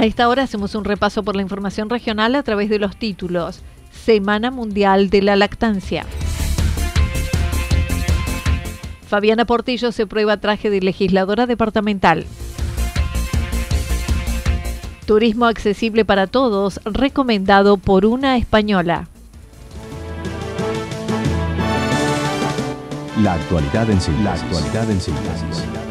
A esta hora hacemos un repaso por la información regional a través de los títulos. Semana Mundial de la Lactancia. Fabiana Portillo se prueba traje de legisladora departamental. Turismo accesible para todos, recomendado por una española. La actualidad en síntesis. La actualidad en.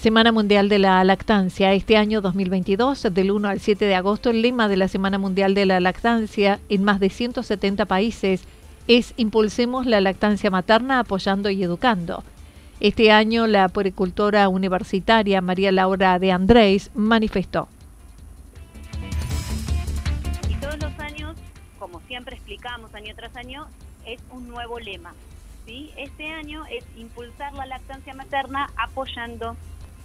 Semana Mundial de la Lactancia. Este año 2022, del 1 al 7 de agosto, el lema de la Semana Mundial de la Lactancia en más de 170 países es Impulsemos la lactancia materna apoyando y educando. Este año la puericultora universitaria María Laura de Andrés manifestó. Y todos los años, como siempre explicamos año tras año, es un nuevo lema. ¿sí? Este año es impulsar la lactancia materna apoyando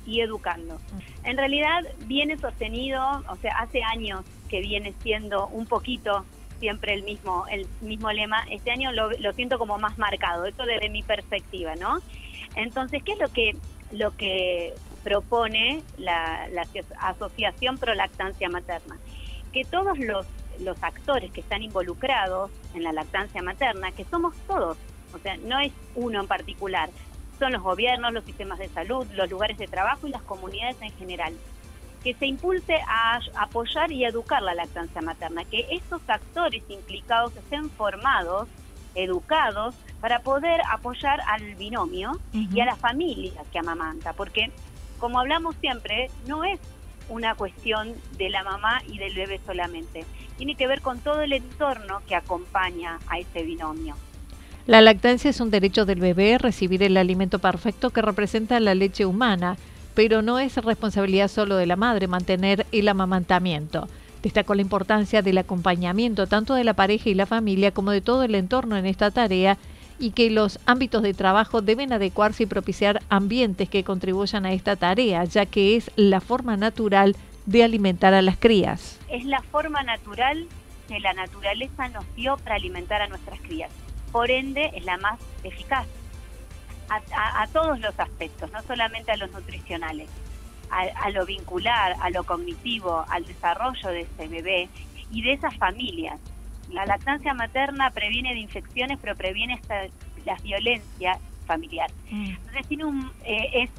y educando. En realidad viene sostenido, o sea, hace años que viene siendo un poquito siempre el mismo el mismo lema. Este año lo, siento como más marcado, esto desde mi perspectiva, ¿no? Entonces, ¿qué es lo que lo que propone la, la Asociación Pro Lactancia Materna? Que todos los, los actores que están involucrados en la lactancia materna, que somos todos, o sea, no es uno en particular, son los gobiernos, los sistemas de salud, los lugares de trabajo y las comunidades en general. Que se impulse a apoyar y educar la lactancia materna, que estos actores implicados estén formados, educados, para poder apoyar al binomio y a la familia que amamanta, porque como hablamos siempre, no es una cuestión de la mamá y del bebé solamente, tiene que ver con todo el entorno que acompaña a ese binomio. La lactancia es un derecho del bebé recibir el alimento perfecto que representa la leche humana, pero no es responsabilidad solo de la madre mantener el amamantamiento. Destacó la importancia del acompañamiento tanto de la pareja y la familia como de todo el entorno en esta tarea y que los ámbitos de trabajo deben adecuarse y propiciar ambientes que contribuyan a esta tarea, ya que es la forma natural de alimentar a las crías. Es la forma natural que la naturaleza nos dio para alimentar a nuestras crías por ende es la más eficaz a, todos los aspectos, no solamente a los nutricionales, a, lo vincular, a lo cognitivo, al desarrollo de ese bebé y de esas familias. La lactancia materna previene de infecciones, pero previene esta, la violencia familiar. Mm. Entonces tiene un, eh, es,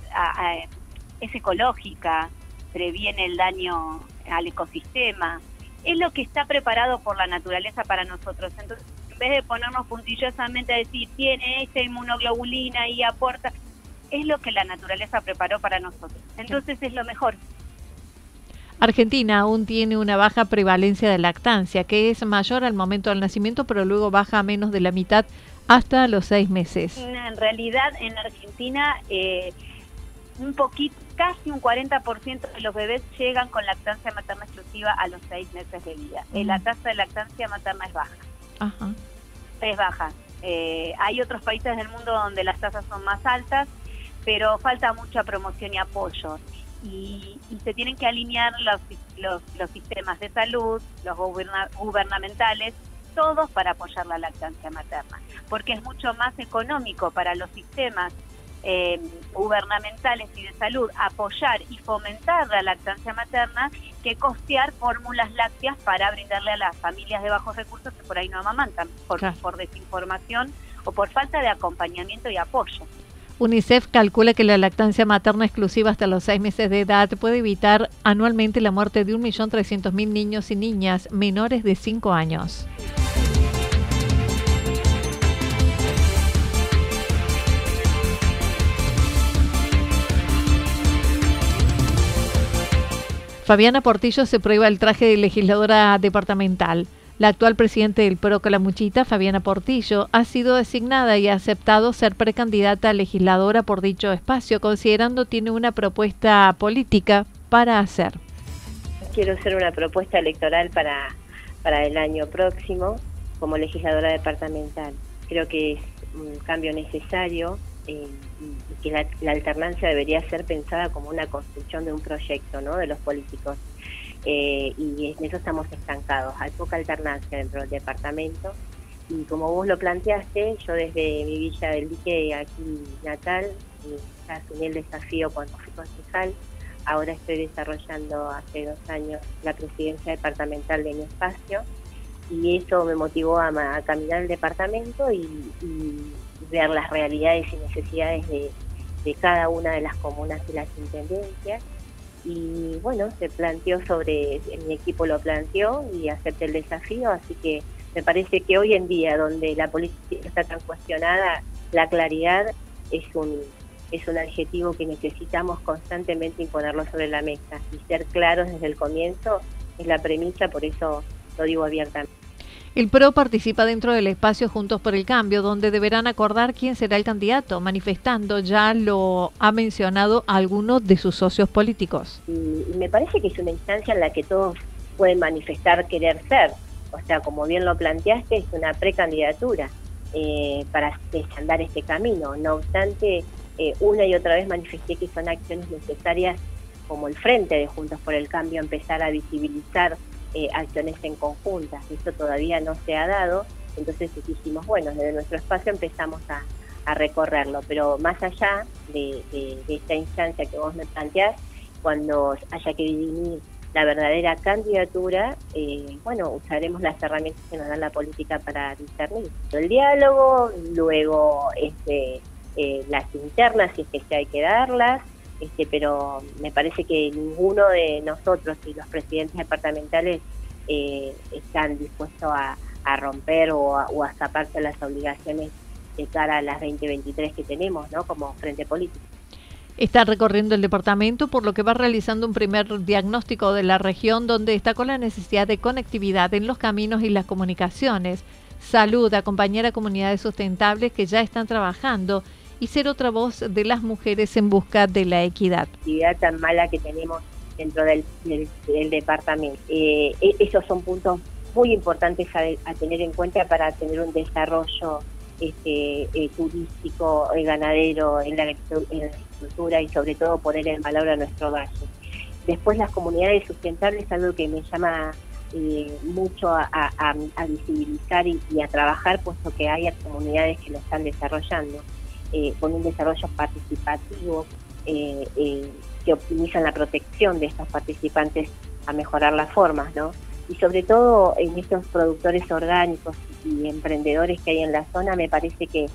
es ecológica, previene el daño al ecosistema, es lo que está preparado por la naturaleza para nosotros. Entonces, en vez de ponernos puntillosamente a decir tiene esta inmunoglobulina y aporta, es lo que la naturaleza preparó para nosotros. Entonces es lo mejor. Argentina aún tiene una baja prevalencia de lactancia, que es mayor al momento del nacimiento, pero luego baja a menos de la mitad hasta los seis meses. En realidad, en Argentina, eh, un poquito, casi un 40% de los bebés llegan con lactancia materna exclusiva a los seis meses de vida. Eh, la tasa de lactancia materna es baja. Ajá. Es baja. Eh, hay otros países del mundo donde las tasas son más altas, pero falta mucha promoción y apoyo. Y, se tienen que alinear los, los, los sistemas de salud, los gubernamentales, todos para apoyar la lactancia materna, porque es mucho más económico para los sistemas eh, gubernamentales y de salud apoyar y fomentar la lactancia materna que costear fórmulas lácteas para brindarle a las familias de bajos recursos que por ahí no amamantan, por, por desinformación o por falta de acompañamiento y apoyo. UNICEF calcula que la lactancia materna exclusiva hasta los seis meses de edad puede evitar anualmente la muerte de 1.300.000 niños y niñas menores de 5 años. Fabiana Portillo se prueba el traje de legisladora departamental. La actual presidenta del PRO Calamuchita, Fabiana Portillo, ha sido designada y ha aceptado ser precandidata a legisladora por dicho espacio, considerando tiene una propuesta política para hacer. Quiero hacer una propuesta electoral para, para el año próximo como legisladora departamental. Creo que es un cambio necesario eh, que la, alternancia debería ser pensada como una construcción de un proyecto ¿no? de los políticos. Eh, y en eso estamos estancados. Hay poca alternancia dentro del departamento. Y como vos lo planteaste, yo desde mi villa del dique aquí natal, eh, ya asumí el desafío cuando fui concejal. Ahora estoy desarrollando hace dos años la presidencia departamental de mi espacio y eso me motivó a, caminar el departamento y ver las realidades y necesidades de, cada una de las comunas y las intendencias. Y bueno, se planteó sobre, mi equipo lo planteó y acepté el desafío, así que me parece que hoy en día, donde la política está tan cuestionada, la claridad es un, es un adjetivo que necesitamos constantemente imponerlo sobre la mesa y ser claros desde el comienzo es la premisa, por eso lo digo abiertamente. El PRO participa dentro del espacio Juntos por el Cambio, donde deberán acordar quién será el candidato, manifestando, ya lo ha mencionado algunos de sus socios políticos. Y me parece que es una instancia en la que todos pueden manifestar querer ser. O sea, como bien lo planteaste, es una precandidatura eh, para desandar este camino. No obstante, eh, una y otra vez manifesté que son acciones necesarias como el frente de Juntos por el Cambio, empezar a visibilizar eh, acciones en conjuntas. Esto todavía no se ha dado, entonces dijimos, bueno, desde nuestro espacio empezamos a, recorrerlo, pero más allá de, esta instancia que vos me planteás, cuando haya que dirimir la verdadera candidatura, eh, bueno, usaremos las herramientas que nos da la política para discernir. El diálogo, luego este, eh, las internas, si es que hay que darlas, este, pero me parece que ninguno de nosotros y los presidentes departamentales eh, están dispuestos a, romper o a, o a escaparse las obligaciones de cara a las 2023 que tenemos ¿no? como frente político. Está recorriendo el departamento, por lo que va realizando un primer diagnóstico de la región donde destacó la necesidad de conectividad en los caminos y las comunicaciones, salud, acompañar a comunidades sustentables que ya están trabajando y ser otra voz de las mujeres en busca de la equidad. La actividad tan mala que tenemos dentro del, departamento. Eh, e, esos son puntos muy importantes a, tener en cuenta para tener un desarrollo este, eh, turístico, eh, ganadero, en la, agricultura y sobre todo poner en valor a nuestro valle. Después las comunidades sustentables es algo que me llama mucho a, visibilizar y, a trabajar, puesto que hay comunidades que lo están desarrollando. Eh, con un desarrollo participativo eh, eh, que optimizan la protección de estos participantes a mejorar las formas, ¿no? Y sobre todo en estos productores orgánicos y emprendedores que hay en la zona, me parece que,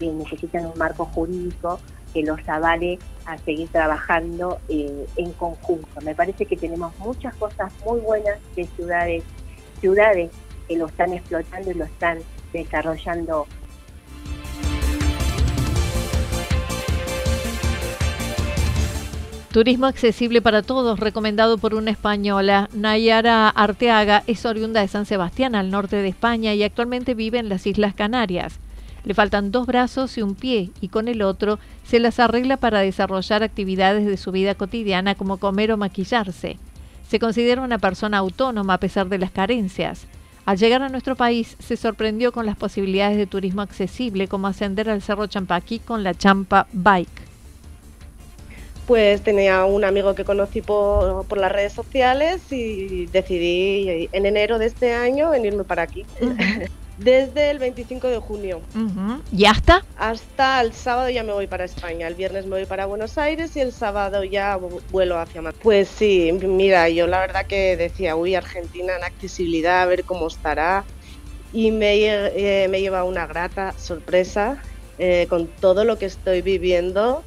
necesitan un marco jurídico que los avale a seguir trabajando en conjunto. Me parece que tenemos muchas cosas muy buenas de ciudades, ciudades que lo están explotando y lo están desarrollando Turismo accesible para todos, recomendado por una española. Nayara Arteaga es oriunda de San Sebastián, al norte de España, y actualmente vive en las Islas Canarias. Le faltan dos brazos y un pie, y con el otro se las arregla para desarrollar actividades de su vida cotidiana como comer o maquillarse. Se considera una persona autónoma a pesar de las carencias. Al llegar a nuestro país se sorprendió con las posibilidades de turismo accesible como ascender al Cerro Champaquí con la Champa Bike pues tenía un amigo que conocí por, las redes sociales y decidí en enero de este año venirme para aquí. Desde el 25 de junio. ¿Y hasta? Hasta el sábado ya me voy para España. El viernes me voy para Buenos Aires y el sábado ya vuelo hacia Madrid. Pues sí, mira, yo la verdad que decía, uy, Argentina en accesibilidad, a ver cómo estará. Y me, eh, me lleva una grata sorpresa eh, con todo lo que estoy viviendo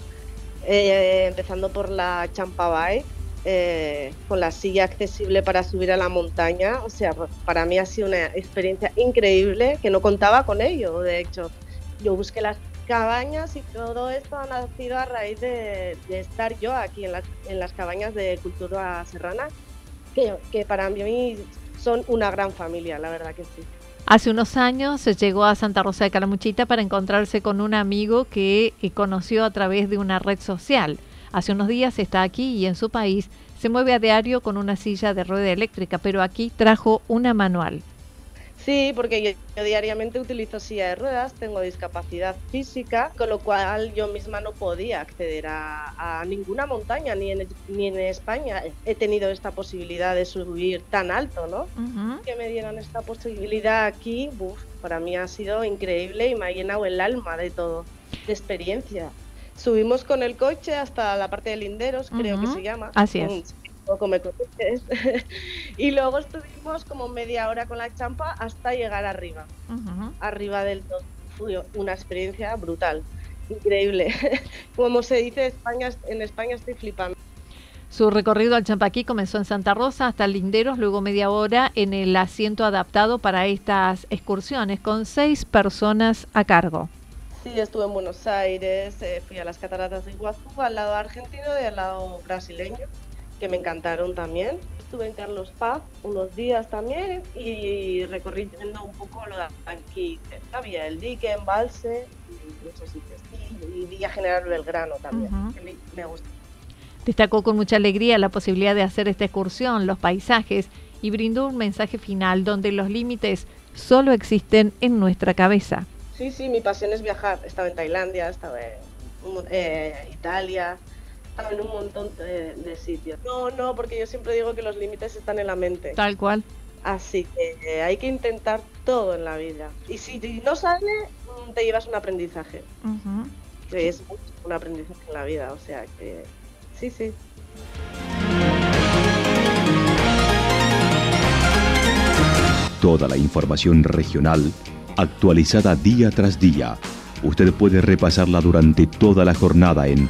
eh, empezando por la Champabay, eh, con la silla accesible para subir a la montaña. O sea, para mí ha sido una experiencia increíble que no contaba con ello. De hecho, yo busqué las cabañas y todo esto ha nacido a raíz de, estar yo aquí en las, en las, cabañas de cultura serrana, que, que para mí son una gran familia, la verdad que sí. Hace unos años llegó a Santa Rosa de Calamuchita para encontrarse con un amigo que eh, conoció a través de una red social. Hace unos días está aquí y en su país se mueve a diario con una silla de rueda eléctrica, pero aquí trajo una manual. Sí, porque yo, diariamente utilizo silla de ruedas, tengo discapacidad física, con lo cual yo misma no podía acceder a, ninguna montaña, ni en, ni en España he tenido esta posibilidad de subir tan alto, ¿no? Que me dieran esta posibilidad aquí, para mí ha sido increíble y me ha llenado el alma de todo, de experiencia. Subimos con el coche hasta la parte de Linderos, creo que se llama. Así es poco me conoces. y luego estuvimos como media hora con la champa hasta llegar arriba, arriba del todo. Fue una experiencia brutal, increíble. como se dice España, en España estoy flipando. Su recorrido al Champaquí comenzó en Santa Rosa hasta Linderos, luego media hora en el asiento adaptado para estas excursiones, con seis personas a cargo. Sí, estuve en Buenos Aires, eh, fui a las cataratas de Iguazú, al lado argentino y al lado brasileño que me encantaron también. Estuve en Carlos Paz unos días también y recorriendo un poco lo de aquí, la Villa del Dique, Embalse y muchos sitios. Y, Villa General Belgrano también, que me, gusta. Destacó con mucha alegría la posibilidad de hacer esta excursión, los paisajes y brindó un mensaje final donde los límites solo existen en nuestra cabeza. Sí, sí, mi pasión es viajar. Estaba en Tailandia, estaba en eh, Italia, en un montón de, sitios. No, no, porque yo siempre digo que los límites están en la mente. Tal cual. Así que eh, hay que intentar todo en la vida. Y si no sale, mm, te llevas un aprendizaje. Que es un aprendizaje en la vida, o sea que sí, sí. Toda la información regional actualizada día tras día. Usted puede repasarla durante toda la jornada en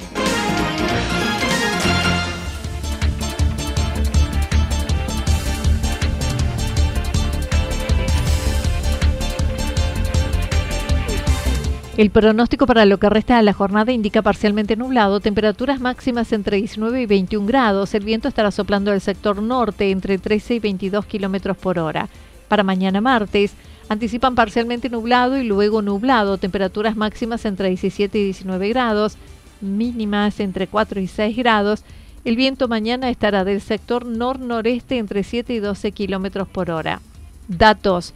El pronóstico para lo que resta de la jornada indica parcialmente nublado, temperaturas máximas entre 19 y 21 grados. El viento estará soplando del sector norte entre 13 y 22 kilómetros por hora. Para mañana martes, anticipan parcialmente nublado y luego nublado, temperaturas máximas entre 17 y 19 grados, mínimas entre 4 y 6 grados. El viento mañana estará del sector nor-noreste entre 7 y 12 kilómetros por hora. Datos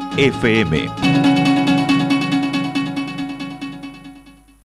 FM.